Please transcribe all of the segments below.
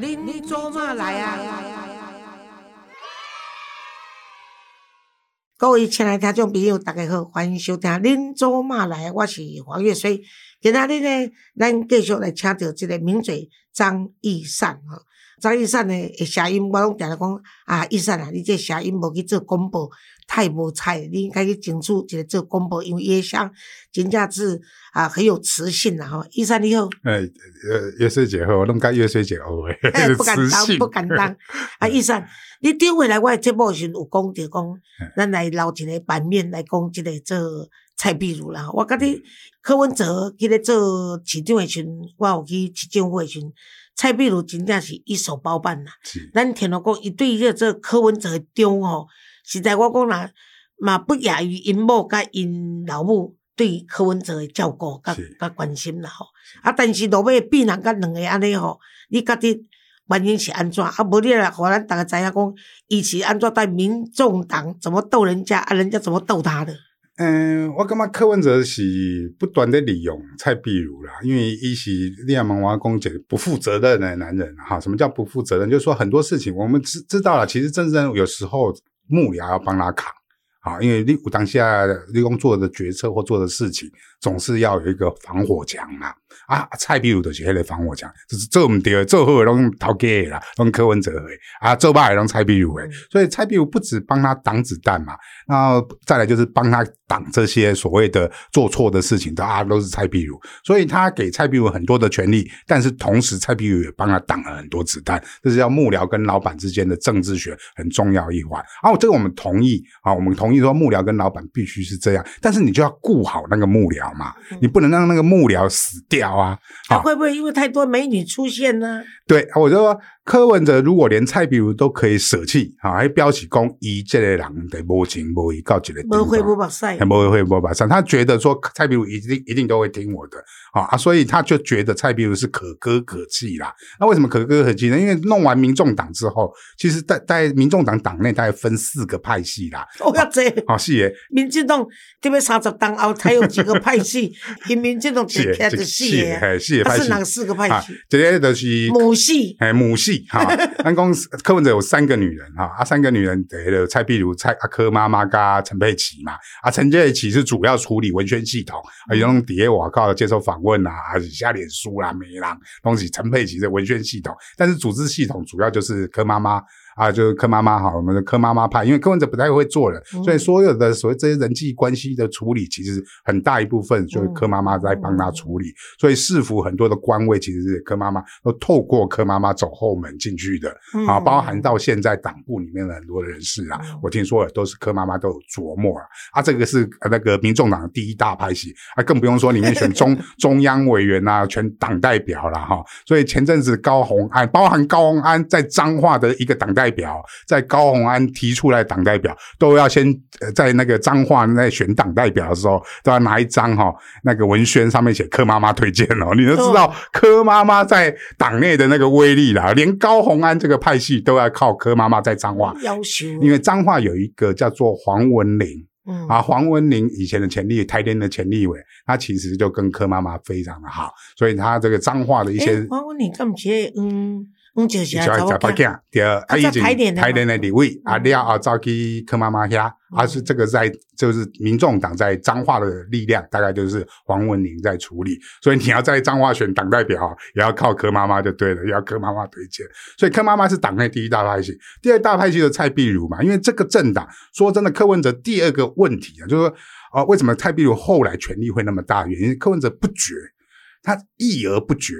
恁做嘛来啊？各位亲爱的听众朋友，大家好，欢迎收听《恁做嘛来》，我是黄月水。今仔日呢，咱继续来请到这个名嘴张义善哈。张义善的，声音我拢定定讲啊，义善啊，你这声音无去做广播，太无才，你应该去争取一个做广播，因为伊声真正是啊很有磁性啦吼。医生你好，哎，呃，月水姐好，我拢甲月水姐学诶，不敢当，不敢当。啊，医生，你顶回来我诶节目时有讲着讲，咱来留一个版面来讲一个做蔡碧如啦。我甲你柯文哲去咧做市长诶时阵，我有去市政府诶时阵。蔡壁如真正是一手包办啦，咱听到讲伊对个这柯文哲中吼，实在我讲啦，嘛不亚于因某甲因老母对柯文哲的照顾甲甲关心啦吼。啊，但是落尾变人甲两个安尼吼，你觉得原因是安怎？啊，无你来互咱大家知影讲，伊是安怎在民众党怎么斗人家，啊，人家怎么斗他的？嗯，我感觉柯文哲是不断的利用蔡壁如啦，因为伊是利亚蒙娃公姐不负责任的男人哈。什么叫不负责任？就是说很多事情我们知知道了，其实真正有时候幕僚要帮他扛。啊，因为你当下立功做的决策或做的事情，总是要有一个防火墙嘛。啊，蔡壁如的是迄个防火墙，就是做唔对，做好拢头家啦，拢柯文哲诶，啊，做歹拢蔡壁如诶，所以蔡壁如不止帮他挡子弹嘛，然后再来就是帮他挡这些所谓的做错的事情，都啊都是蔡壁如，所以他给蔡壁如很多的权利，但是同时蔡壁如也帮他挡了很多子弹，这是要幕僚跟老板之间的政治学很重要一环。啊，这个我们同意啊，我们同意说幕僚跟老板必须是这样，但是你就要顾好那个幕僚嘛，你不能让那个幕僚死掉。啊，他会不会因为太多美女出现呢？对，我就说。柯文哲如果连蔡壁如都可以舍弃，啊，还标起公一这类人的无情无义，告几个不会不把赛，不会不把赛，他觉得说蔡壁如一定一定都会听我的，啊，所以他就觉得蔡壁如是可歌可泣啦。那为什么可歌可泣呢？因为弄完民众党之后，其实在在民众党党内大概分四个派系啦。哦，要这好 是耶，民进党这边三十党后才有几个派系，因民进党是开始四个，四个派系，哪四个派系？这些都是母系，哎，母系。哈，安公柯文哲有三个女人哈，啊，三个女人得了蔡碧如、蔡阿柯妈妈跟陈佩琪嘛，啊，陈佩琪是主要处理文宣系统，啊，用底下我靠接受访问啊，还是下脸书啦、没啦东西，陈佩琪的文宣系统，但是组织系统主要就是柯妈妈。啊，就是柯妈妈好，我们的柯妈妈派，因为柯文哲不太会做人，所以所有的所谓这些人际关系的处理，其实很大一部分就是柯妈妈在帮他处理。所以市府很多的官位，其实是柯妈妈都透过柯妈妈走后门进去的啊，包含到现在党部里面的很多人士啊，我听说都是柯妈妈都有琢磨啊。啊，这个是那个民众党的第一大派系啊，更不用说里面选中 中央委员啊，全党代表了哈。所以前阵子高鸿安，包含高鸿安在彰化的一个党代。代表在高鸿安提出来党代表，都要先在那个彰化在选党代表的时候，都要拿一张哈那个文宣上面写柯妈妈推荐哦，你都知道柯妈妈在党内的那个威力啦，连高鸿安这个派系都要靠柯妈妈在彰化，因为彰化有一个叫做黄文玲，嗯。啊黄文玲以前的前立台联的前立委，他其实就跟柯妈妈非常的好，所以他这个彰化的一些黄文玲干不起嗯。小孩子不见，第二，他已经台联的立委，啊，了后走去柯妈妈遐，而是这个在就是民众党在彰化的力量，大概就是黄文玲在处理，所以你要在彰化选党代表，也要靠柯妈妈就对了，要柯妈妈推荐，所以柯妈妈是党内第一大派系，第二大派系的蔡壁如嘛，因为这个政党说真的，柯文哲第二个问题啊，就是说啊，为什么蔡壁如后来权力会那么大？原因柯文哲不决，他议而不决。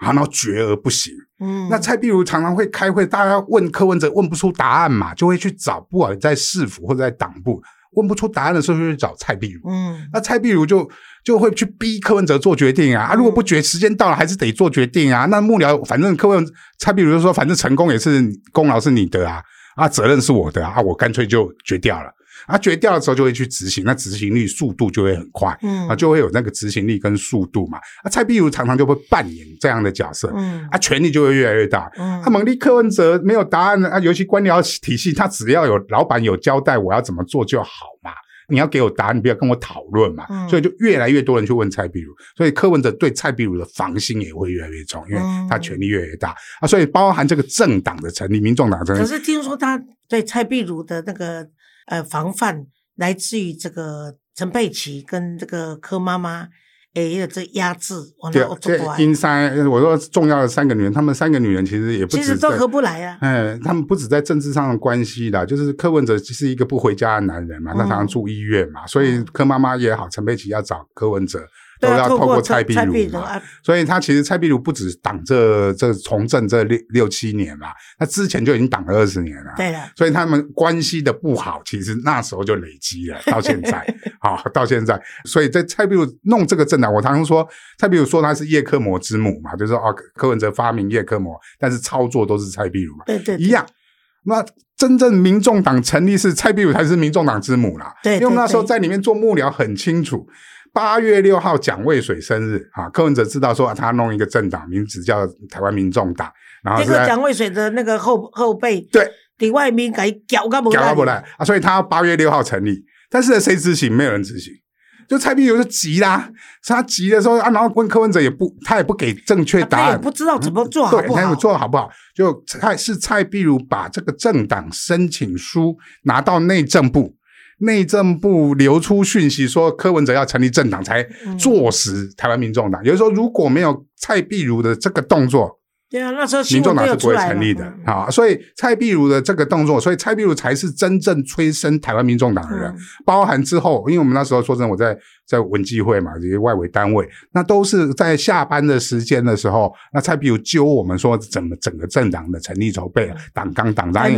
然后绝而不行。嗯，那蔡壁如常常会开会，大家问柯文哲问不出答案嘛，就会去找，不管在市府或者在党部问不出答案的时候，就去找蔡壁如。嗯，那蔡壁如就就会去逼柯文哲做决定啊。啊，如果不决，时间到了还是得做决定啊。那幕僚反正柯文蔡壁如就说，反正成功也是功劳是你的啊，啊，责任是我的啊，我干脆就决掉了。啊，决掉的时候就会去执行，那执行力速度就会很快，嗯，啊，就会有那个执行力跟速度嘛。啊，蔡壁如常常就会扮演这样的角色，嗯，啊，权力就会越来越大。嗯，啊，蒙利柯文哲没有答案啊，尤其官僚体系，他只要有老板有交代，我要怎么做就好嘛。你要给我答案，你不要跟我讨论嘛。嗯所以就越来越多人去问蔡壁如，所以柯文哲对蔡壁如的防心也会越来越重，因为他权力越来越大、啊。所以包含这个政党的成立，民众党成立可，是听说他对蔡壁如的那个呃防范来自于这个陈佩琪跟这个柯妈妈，诶，有这压制，完对了，做这不来，因三，我说重要的三个女人，她们三个女人其实也不其实都合不来啊。哎，她们不止在政治上的关系啦，就是柯文哲是一个不回家的男人嘛，嗯他常常住医院嘛，所以柯妈妈也好，陈佩琪要找柯文哲，都要透过蔡壁蔡如嘛。啊，所以他其实蔡壁如不止挡这这从政这六六七年嘛，他之前就已经挡了二十年了。对了，所以他们关系的不好，其实那时候就累积了，到现在，好，到现在，所以在蔡壁如弄这个政党，我常常说，蔡壁如说他是叶克膜之母嘛，就是说哦，柯文哲发明叶克膜，但是操作都是蔡壁如嘛，对对，对一样。那真正民众党成立是蔡壁如才是民众党之母啦，对因为那时候在里面做幕僚很清楚。八月六号蒋渭水生日啊，柯文哲知道说、啊、他弄一个政党，名字叫台湾民众党，然后这个蒋渭水的那个后后辈，对里外面给搞个不搞不来啊，所以他八月六号成立，但是谁执行？没有人执行。就蔡壁如就急啦，他急的时候啊，然后问柯文哲也不，他也不给正确答案，他也不知道怎么做好对，不好。做得好不好？就蔡是蔡壁如把这个政党申请书拿到内政部，内政部流出讯息说柯文哲要成立政党，才嗯坐实台湾民众党。也就是说，如果没有蔡壁如的这个动作，对啊，那时候民众党是不会成立的嗯啊。所以蔡壁如的这个动作，所以蔡壁如才是真正催生台湾民众党的人。嗯包含之后，因为我们那时候说真的，我在在文纪会嘛，这些外围单位，那都是在下班的时间的时候，那蔡壁如揪我们说怎么整个政党的成立筹备、党纲、党章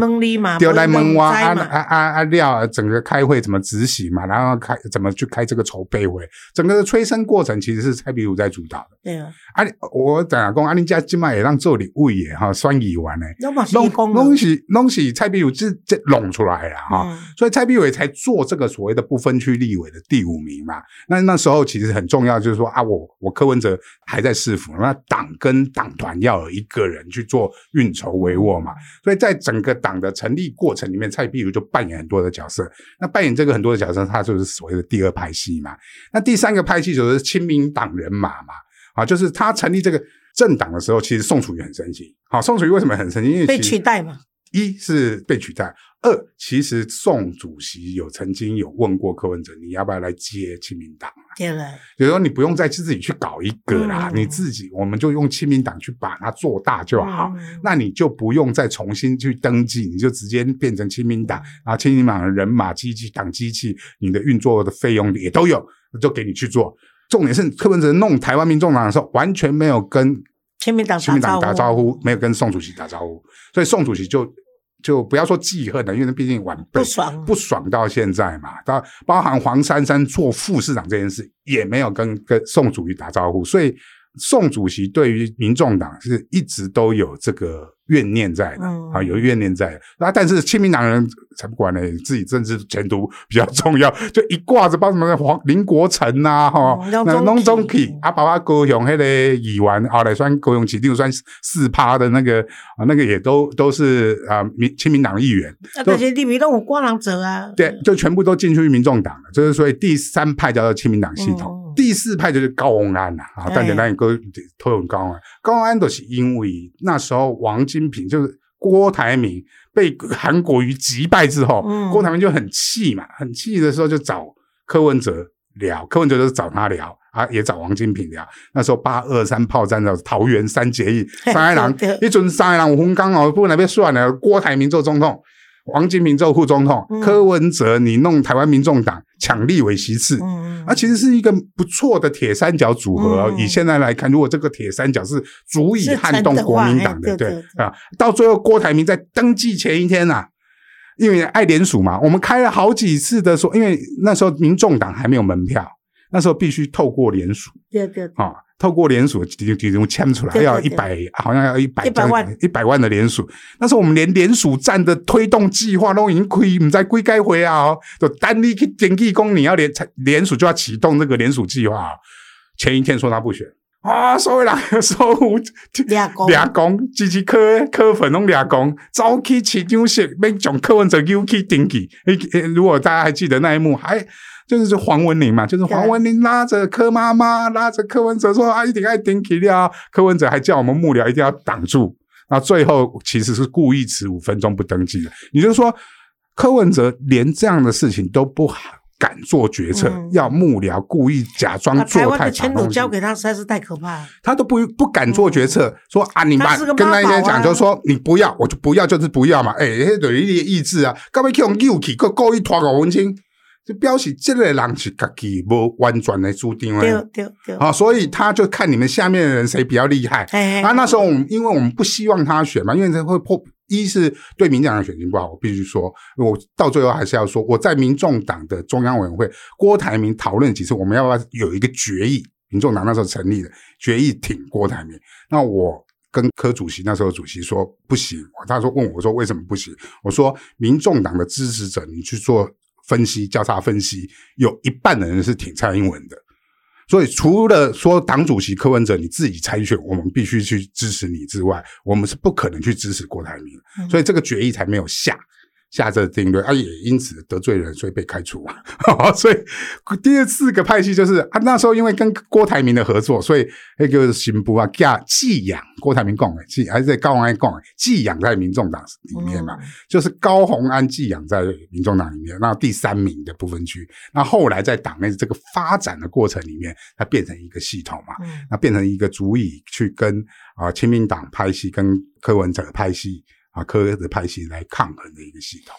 丢来蒙哇啊啊啊啊料，整个开会怎么执行嘛，然后开怎么去开这个筹备会，整个的催生过程其实是蔡壁如在主导的。对啊，啊，我等下讲，阿林家今麦也让做礼物也哈，酸乙烷呢，那嘛是拢公拢是蔡壁如这这弄出来了哈。嗯所以蔡壁如才做这个所谓的不分区立委的第五名嘛。那那时候其实很重要，就是说啊，我我柯文哲还在市府，那党跟党团要有一个人去做运筹帷幄嘛。所以在整个党的成立过程里面，蔡壁如就扮演很多的角色。那扮演这个很多的角色，他就是所谓的第二派系嘛。那第三个派系就是亲民党人马嘛。啊，就是他成立这个政党的时候，其实宋楚瑜很生气。好，宋楚瑜为什么很生气？因为被取代嘛，一是被取代，二其实宋主席有曾经有问过柯文哲，你要不要来接亲民党？对了，就是说你不用再自己去搞一个啦，嗯你自己我们就用亲民党去把它做大就好。嗯那你就不用再重新去登记，你就直接变成亲民党，然后亲民党的人马、机器、党机器，你的运作的费用也都有，就给你去做。重点是柯文哲弄台湾民众党的时候，完全没有跟亲民党亲民党打招呼，没有跟宋主席打招呼，所以宋主席就就不要说记恨了，因为那毕竟晚辈不爽。不爽到现在嘛。到包含黄珊珊做副市长这件事，也没有跟跟宋主席打招呼，所以宋主席对于民众党是一直都有这个怨念在的、嗯。啊，有怨念在的。那但是亲民党人才不管呢，自己政治前途比较重要，就一挂着帮什么黄林国成呐、哈、嗯那拢总总去去啊，把我高雄那个议员后来算高雄市，例如算四趴的那个啊，那个也都都是啊民亲民党议员，啊，但是里面都有光人者啊，对，就全部都进去民众党了，就是所以第三派叫做亲民党系统，嗯第四派就是高鸿安呐啊，哎但简单一个推很高鸿安，高鸿安都是因为那时候王金平就是郭台铭被韩国瑜击败之后，嗯郭台铭就很气嘛，很气的时候就找柯文哲聊，柯文哲就是找他聊。啊，也找王金平聊。那时候八二三炮战的桃园三结义，嘿三个人对对一阵三个人有分工哦，不能被算了。郭台铭做总统，王金平做副总统，嗯柯文哲你弄台湾民众党抢立委席次。嗯，啊，其实是一个不错的铁三角组合、哦。嗯以现在来看，如果这个铁三角是足以撼动国民党的，哎对啊，到最后郭台铭在登记前一天呐、因为爱联署嘛，我们开了好几次的说，因为那时候民众党还没有门票，那时候必须透过联署对对对，啊，透过联署体体中签出来，要一百，好像要一百100万一百万的联署。那时候我们连联署站的推动计划都已经亏，唔知归该回啊、哦，就单立去登记工，你要联联署就要启动这个联署计划、哦。前一天说他不选，啊，所以人所有俩公俩公，支持柯柯粉拢俩公，早起市长室，要将柯文哲丢去顶起。如果大家还记得那一幕，还就是黄文玲嘛，就是黄文玲拉着柯妈妈，拉着柯文哲说啊，一定要顶起了。柯文哲还叫我们幕僚一定要挡住。那最后其实是故意迟五分钟不登记的。也就是说，柯文哲连这样的事情都不敢做决策，要幕僚故意假装做太的全都长东西交给他，实在是太可怕了。他都不不敢做决策，说啊，你把跟那些讲，就说你不要，我就不要，就是不要嘛。哎、欸，等于意志啊，干嘛去用勇气，个故意拖五分钟，就表示这类人是自己无完全的注定对的。对对，啊，所以他就看你们下面的人谁比较厉害。哎啊，那时候我们因为我们不希望他选嘛，因为这会破。一是对民进党的选情不好，我必须说，我到最后还是要说，我在民众党的中央委员会，郭台铭讨论几次，我们要不要有一个决议？民众党那时候成立的决议挺郭台铭，那我跟柯主席那时候主席说不行，他说问我说为什么不行？我说民众党的支持者，你去做分析交叉分析，有一半的人是挺蔡英文的。所以，除了说党主席柯文哲你自己参选，我们必须去支持你之外，我们是不可能去支持郭台铭。所以这个决议才没有下下这个定论啊，也因此得罪人，所以被开除啊。所以第四个派系就是啊，那时候因为跟郭台铭的合作，所以那个新部啊加寄养郭台铭供的寄，还是在高鸿安供的寄养在民众党里面嘛，就是高鸿安寄养在民众党里面，那第三名的部分区，那后来在党内这个发展的过程里面，它变成一个系统嘛，嗯。那变成一个足以去跟啊亲民党派系跟柯文哲派系啊柯的派系来抗衡的一个系统。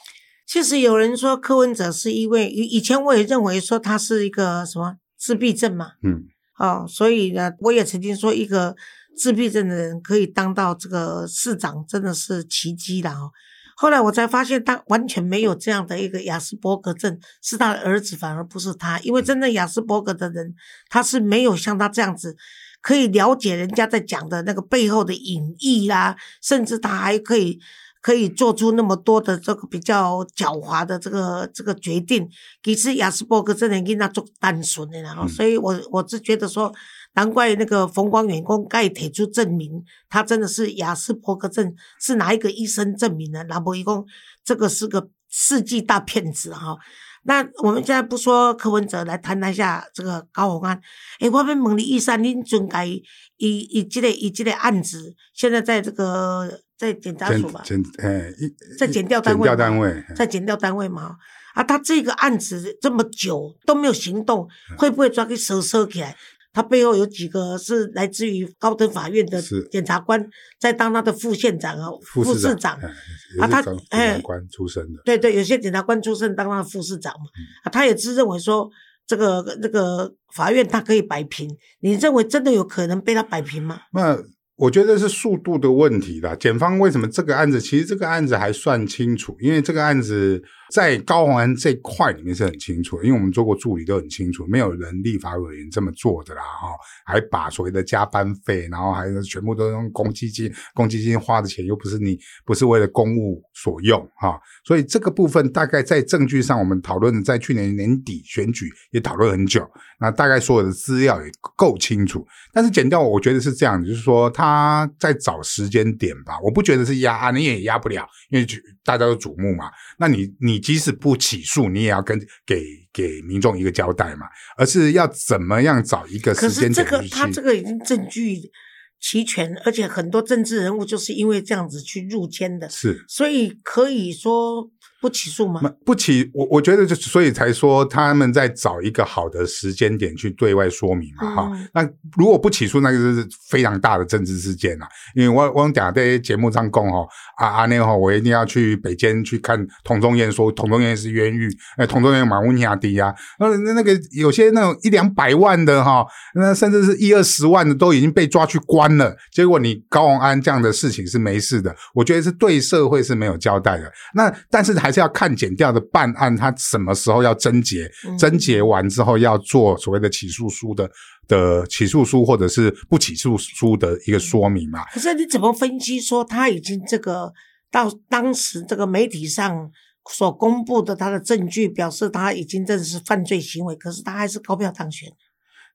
其实有人说柯文哲是因为以以前我也认为说他是一个什么自闭症嘛，嗯，哦，所以呢，我也曾经说一个自闭症的人可以当到这个市长，真的是奇迹了哦。后来我才发现，他完全没有这样的一个雅斯伯格症，是他的儿子，反而不是他。因为真正雅斯伯格的人，他是没有像他这样子，可以了解人家在讲的那个背后的隐意啦，甚至他还可以可以做出那么多的这个比较狡猾的这个这个决定。其实雅斯伯格症的囡仔做单纯的，然后，嗯所以我我是觉得说，难怪那个冯光远公盖提出证明，他真的是雅斯伯格症，是哪一个医生证明的？那么一共这个是个世纪大骗子哈。那我们现在不说柯文哲，来谈谈一下这个高鸿安。诶，我们问你，医生，恁准该以以这个以这个案子，现在在这个在检察署吧，检诶，一在检调单位检调单位，在检调单位嘛。啊，他这个案子这么久都没有行动，嗯会不会抓去收收起来？他背后有几个是来自于高等法院的是检察官，在当他的副县长啊、副副市长。哎啊他检哎察官出身的，对对，有些检察官出身当他的副市长嘛，嗯啊，他也自认为说这个这个法院他可以摆平，你认为真的有可能被他摆平吗？那我觉得是速度的问题啦。检方为什么这个案子？其实这个案子还算清楚，因为这个案子在高宏安这块里面是很清楚，因为我们做过助理都很清楚，没有人立法委员这么做的啦，哈，还把所谓的加班费，然后还是全部都用公积金，公积金花的钱又不是你不是为了公务所用，哈，所以这个部分大概在证据上，我们讨论在去年年底选举也讨论很久，那大概所有的资料也够清楚，但是剪掉，我觉得是这样，就是说他在找时间点吧，我不觉得是压，你也压不了，因为大家都瞩目嘛。那你你即使不起诉，你也要跟给给民众一个交代嘛，而是要怎么样找一个可时间是这个点他这个已经证据齐全，而且很多政治人物就是因为这样子去入监的，是。所以可以说不起诉吗？不不起，我我觉得就所以才说他们在找一个好的时间点去对外说明嘛，哈、嗯那如果不起诉，那个是非常大的政治事件啦。因为我我讲在节目上讲哦，啊啊那哈，我一定要去北监去看童中彦，说童中彦是冤狱，哎，童中彦马温亚迪啊，那那那个有些那种一两百万的哈，那甚至是一二十万的都已经被抓去关了，结果你高鸿安这样的事情是没事的，我觉得是对社会是没有交代的。那但是还是要看减调的办案，他什么时候要侦结，嗯侦结完之后要做所谓的起诉书的的起诉书或者是不起诉书的一个说明嘛。可是你怎么分析说他已经这个到当时这个媒体上所公布的他的证据，表示他已经这是犯罪行为，可是他还是高票当选？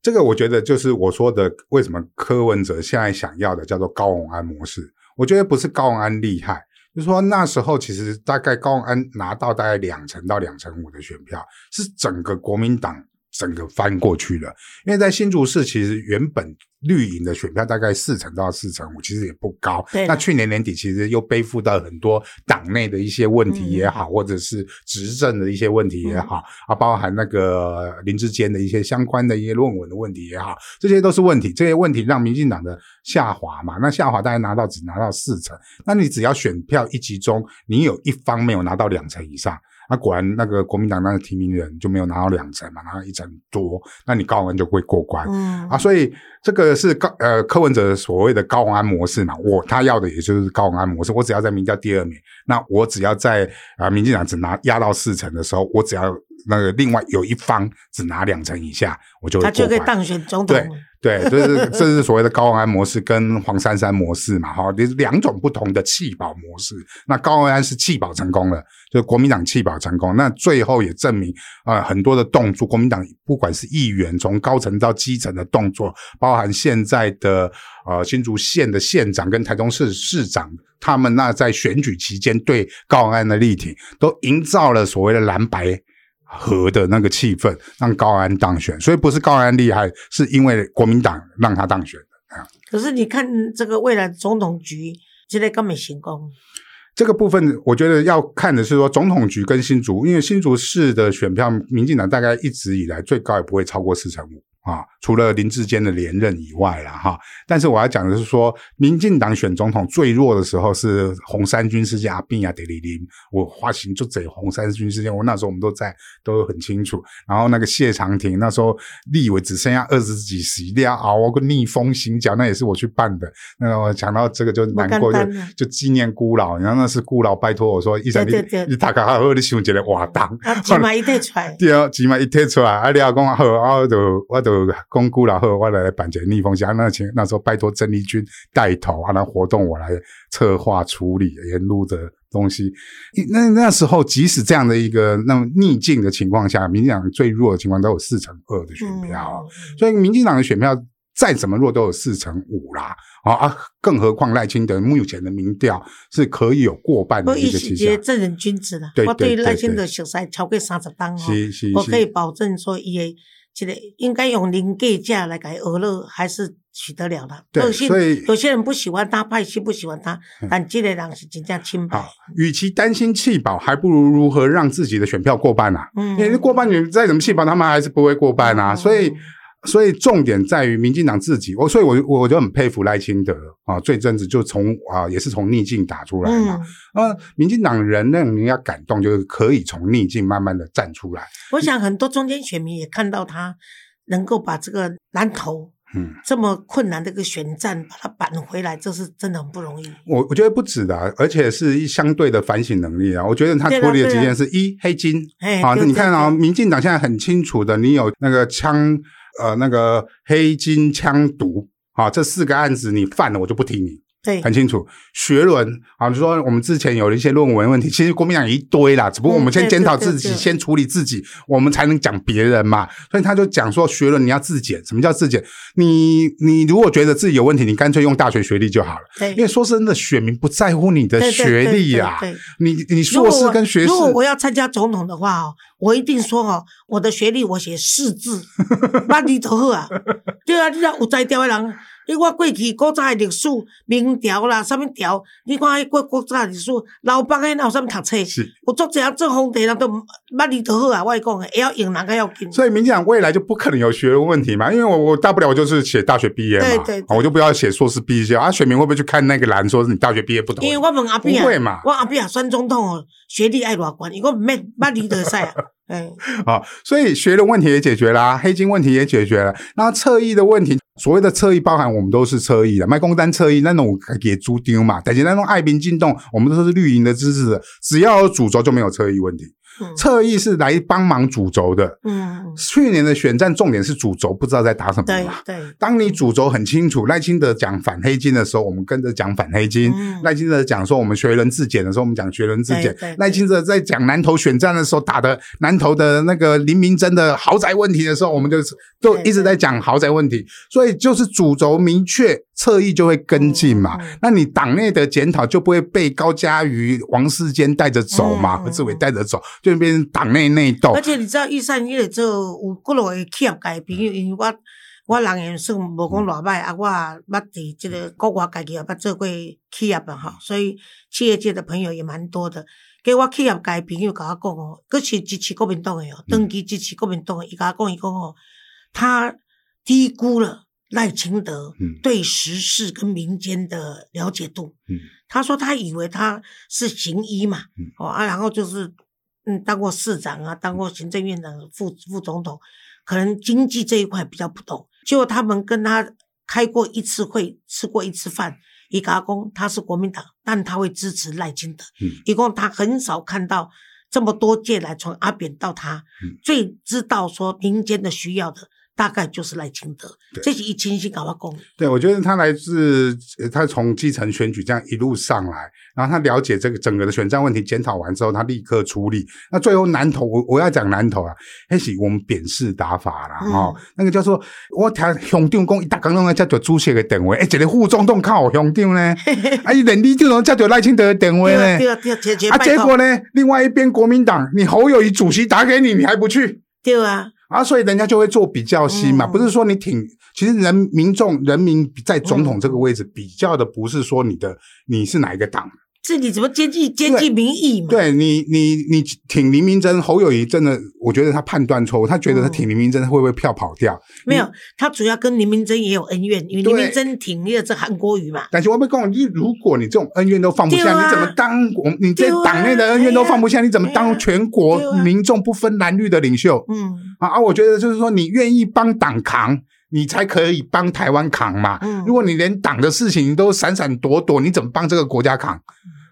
这个我觉得就是我说的，为什么柯文哲现在想要的叫做高虹安模式？我觉得不是高虹安厉害，就说那时候其实大概高安拿到大概两成到两成五的选票，是整个国民党。整个翻过去了，因为在新竹市其实原本绿营的选票大概四成到四成五，其实也不高。那去年年底其实又背负到很多党内的一些问题也好，或者是执政的一些问题也好啊，包含那个林志坚的一些相关的一些论文的问题也好，这些都是问题。这些问题让民进党的下滑嘛，那下滑大概拿到只拿到四成，那你只要选票一集中，你有一方没有拿到两成以上。那果然，那个国民党那个提名人就没有拿到两成嘛，拿到一成多，那你高安就会过关。嗯啊，所以这个是高呃柯文哲所谓的高安模式嘛，我他要的也就是高安模式。我只要在民调第二名，那我只要在啊民进党只拿压到四成的时候，我只要那个另外有一方只拿两成以下，我就他就可以当选总统。对。对，这是 这是所谓的高安模式跟黄珊珊模式嘛，哈，这是两种不同的弃保模式。那高安是弃保成功了，就国民党弃保成功，那最后也证明啊，很多的动作，国民党不管是议员从高层到基层的动作，包含现在的呃新竹县的县长跟台中市市长，他们那在选举期间对高安的力挺，都营造了所谓的蓝白。和的那个气氛让高安当选，所以不是高安厉害，是因为国民党让他当选的啊。可是你看这个未来总统局现在根本行功，这个部分我觉得要看的是说总统局跟新竹，因为新竹市的选票，民进党大概一直以来最高也不会超过四成五。啊，除了林志坚的连任以外了哈，但是我要讲的是说，民进党选总统最弱的时候是红三军事件阿扁啊、德里林，我花型就整红三军事件，我那时候我们都在，都很清楚。然后那个谢长廷那时候立委只剩下二十几席，要熬个逆风行脚，那也是我去办的。那我讲到这个就难过，就就纪念孤老，然后那是孤老拜托我说，一生你你大概好好的想一个瓦当，起码一退出来，对啊，起码一退出来，啊，你要讲好，我就我就。公估了后，我来办这逆风侠。那前那时候拜托郑丽君带头啊，那活动我来策划处理沿路的东西。那那时候即使这样的一个那么逆境的情况下，民进党最弱的情况都有四成二的选票，所以民进党的选票再怎么弱都有四成五啦。啊啊，更何况赖清德目前的民调是可以有过半的一个迹象。正人君子了，我对赖清德熟悉超过三十档哦，我可以保证说也。这个应该用零计价来改俄勒，还是取得了的。对，所以有些人不喜欢他，派系不喜欢他，但这个人是真正清白。与其担心弃保，还不如如何让自己的选票过半啊？嗯，因为过半你再怎么弃保，他们还是不会过半啊。所以。所以重点在于民进党自己，我所以，我我就很佩服赖清德啊，最阵子就从啊，也是从逆境打出来嘛。啊，民进党人让人家感动，就是可以从逆境慢慢的站出来。我想很多中间选民也看到他能够把这个南投，嗯，这么困难的一个选战把它扳回来，这是真的很不容易。我我觉得不止的，而且是一相对的反省能力啊。我觉得他处理的几件事：一黑金，啊，你看啊，民进党现在很清楚的，你有那个枪。呃，那个黑金枪毒啊，这四个案子你犯了，我就不听你。对，很清楚。学伦啊，就说我们之前有了一些论文问题，其实国民党一堆啦，只不过我们先检讨自己，先处理自己，我们才能讲别人嘛。所以他就讲说，学伦你要自检。什么叫自检？你你如果觉得自己有问题，你干脆用大学学历就好了。对，因为说真的，选民不在乎你的学历呀。你你硕士跟学士，如果我要参加总统的话哦，我一定说哦，我的学历我写四字，那你就好啊。对啊，你要有才调的人。你我过去古早的历史、明朝啦，啥物朝？你看迄过古早历史，老北诶哪有啥物读册？有足济人做皇帝人都捌字都好啊！我讲诶，会晓用人个要紧。所以民进党未来就不可能有学问问题嘛？因为我我大不了我就是写大学毕业嘛，我就不要写硕士毕业啊。选民会不会去看那个栏，说是你大学毕业不懂？因为我问阿扁不会嘛？我阿扁选总统哦，学历爱偌高？伊讲毋免捌字得使啊。哎，好，所以学的问题也解决啦，黑金问题也解决了，然后侧翼的问题，所谓的侧翼包含我们都是侧翼的，卖公单侧翼那种给猪丢嘛，但是那种爱民进动，我们都是绿营的支持者，只要有主轴就没有侧翼问题。侧翼是来帮忙主轴的。嗯，去年的选战重点是主轴，不知道在打什么对嘛。对，当你主轴很清楚，赖清德讲反黑金的时候，我们跟着讲反黑金；嗯。赖清德讲说我们学人自检的时候，我们讲学人自检赖清德在讲南投选战的时候打的南投的那个林明珍的豪宅问题的时候，我们就是都一直在讲豪宅问题。所以就是主轴明确，侧翼就会跟进嘛。那你党内的检讨就不会被高嘉瑜、王世坚带着走嘛，何志伟带着走，就变成党内内斗而。且你知道，玉山迄个做有几落个企业界朋友，因为我我人缘算无讲偌歹，啊，我也捌伫即个国外家己也捌做过企业啊，吼，所以企业界的朋友也蛮多的。给我企业界朋友甲我讲哦，佫是支持国民党的哦，长期支持国民党的，伊甲我讲伊讲哦，他低估了赖清德嗯对时事跟民间的了解度。嗯他说他以为他是行医嘛，嗯哦啊，然后就是嗯当过市长啊，当过行政院长、副副总统，可能经济这一块比较不懂。结果他们跟他开过一次会，吃过一次饭。伊阿公他是国民党，但他会支持赖清德。嗯一共他很少看到这么多届来，从阿扁到他，嗯最知道说民间的需要的，大概就是赖清德。这是一清醒甲我讲的。对，我觉得他来自呃他从基层选举这样一路上来，然后他了解这个整个的选战问题，检讨完之后，他立刻出力。那最后南投，我我要讲南投啊，那是我们扁式打法啦，嗯哦，那个叫做我听乡长讲，一大刚弄个叫做主席的电话，哎，一个副总统靠乡长呢，啊，伊连李就能叫做赖清德的电话呢。对啊对啊，姐姐啊，结果呢？另外一边国民党，你侯友谊主席打给你，你还不去对啊，啊？所以人家就会做比较心嘛，嗯不是说你挺。其实人民众人民在总统这个位置比较的不是说你的你是哪一个党，是你怎么接近接近民意嘛？对你你你挺林明珍，侯友谊真的，我觉得他判断错误，他觉得他挺林明珍会不会票跑掉？没有，他主要跟林明珍也有恩怨，因为对林明珍挺那个这韩国瑜嘛。但是我们讲，你如果你这种恩怨都放不下，啊你怎么当我你在党内的恩怨都放不下，你怎么当全国民众不分蓝绿的领袖？嗯啊啊！我觉得就是说，你愿意帮党扛，你才可以帮台湾扛嘛。嗯如果你连党的事情都闪闪躲躲，你怎么帮这个国家扛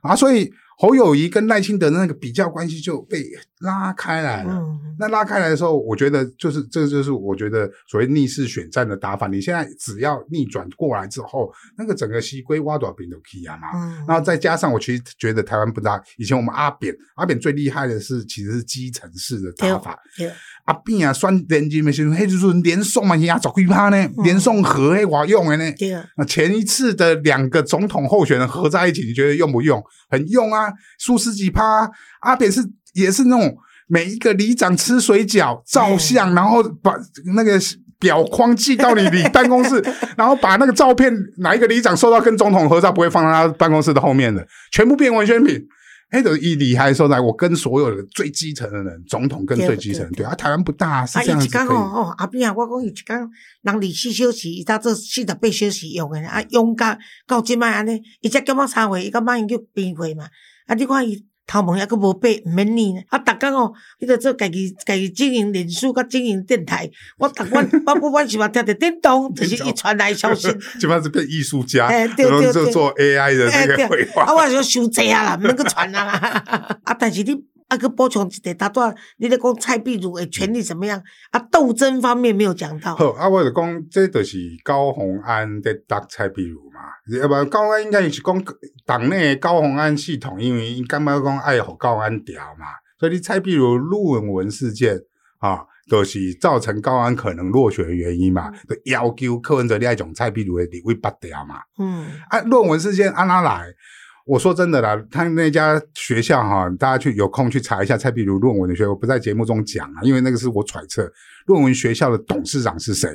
啊？所以侯友谊跟赖清德的那个比较关系就被拉开来了。嗯，那拉开来的时候，我觉得就是这个就是我觉得所谓逆势选战的打法。你现在只要逆转过来之后，那个整个西归挖多少饼都可以啊嘛。嗯然后再加上，我其实觉得台湾不大。以前我们阿扁，阿扁最厉害的是其实是基层式的打法。对，阿扁啊，选连任的时候，迄时阵连送嘛压十几趴呢，嗯连送和迄偌用的呢。那前一次的两个总统候选人合在一起，你觉得用不用？很用啊，数十几趴啊。阿扁是也是那种每一个里长吃水饺照相，然后把那个。表框寄到你里办公室，然后把那个照片哪一个里长收到跟总统合照，不会放在他办公室的后面的，全部变文宣品。黑的一厉害的时候，来我跟所有的最基层的人，总统跟最基层，对对啊，台湾不大是啊，这样伊一讲子可以。哦哦，阿扁啊，我讲伊一讲，人二十四小时，伊搭做四十八小时用的，啊，用到到即摆安尼，伊才叫我三岁，伊到马上叫变岁嘛。啊，你看伊头毛还佫无白，毋免呢。啊，逐工哦，伊着做家己家己经营脸书，甲经营电台。我逐晚 我不管是嘛听着叮咚，就是一传来消息。基本上是变艺术家，欸 对然后对做 AI 的那哎对个绘画。啊，我想收济啊啦，毋能够传啊啦。啊，但是你啊，佮补充一点，他段你咧讲蔡壁如的权力怎么样？啊，斗争方面没有讲到。好啊，我就讲，这就是高鸿安在打蔡壁如嘛，要不高鸿安应该是讲党内的高鸿安系统，因为因感觉讲爱互高安调嘛，所以你蔡壁如论文文事件啊，就是造成高安可能落选的原因嘛，就要求柯文哲你爱种蔡壁如的立位拔掉嘛。嗯啊，论文事件按哪来？我说真的啦，他那家学校哈，大家去有空去查一下蔡碧如论文的学校，我不在节目中讲啊，因为那个是我揣测，论文学校的董事长是谁，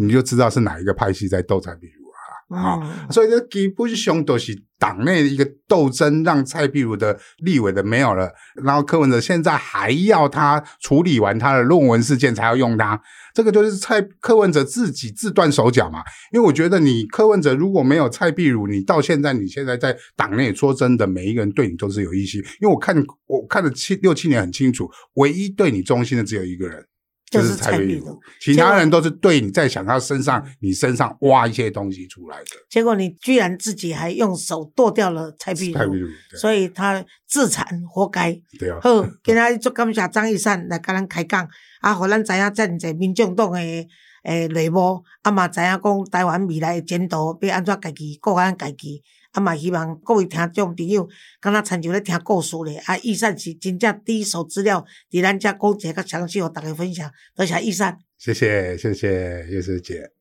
你就知道是哪一个派系在斗蔡壁如啊。嗯所以这基本上都是党内的一个斗争，让蔡壁如的立委的没有了，然后柯文哲现在还要他处理完他的论文事件才要用他，这个就是蔡柯文哲自己自断手脚嘛。因为我觉得你柯文哲如果没有蔡壁如，你到现在你现在在党内说真的，每一个人对你都是有意心。因为我看我看了七六七年很清楚，唯一对你忠心的只有一个人，就是蔡壁如蔡壁如，其他人都是对你在想他身上你身上挖一些东西出来的。结果你居然自己还用手剁掉了蔡壁如，蔡壁如，所以他自残，活该。对啊，好，今仔日足感谢张一山来跟咱开讲，啊，互咱知影遮尔济民众党诶诶内幕，啊嘛知影讲台湾未来诶前途要安怎家己顾咱家己，啊嘛希望各位听众朋友，敢若亲像咧听故事咧，啊，预算是真正第一手资料，伫咱遮讲一个较详细，互大家分享，多谢预算。谢谢谢谢叶师姐。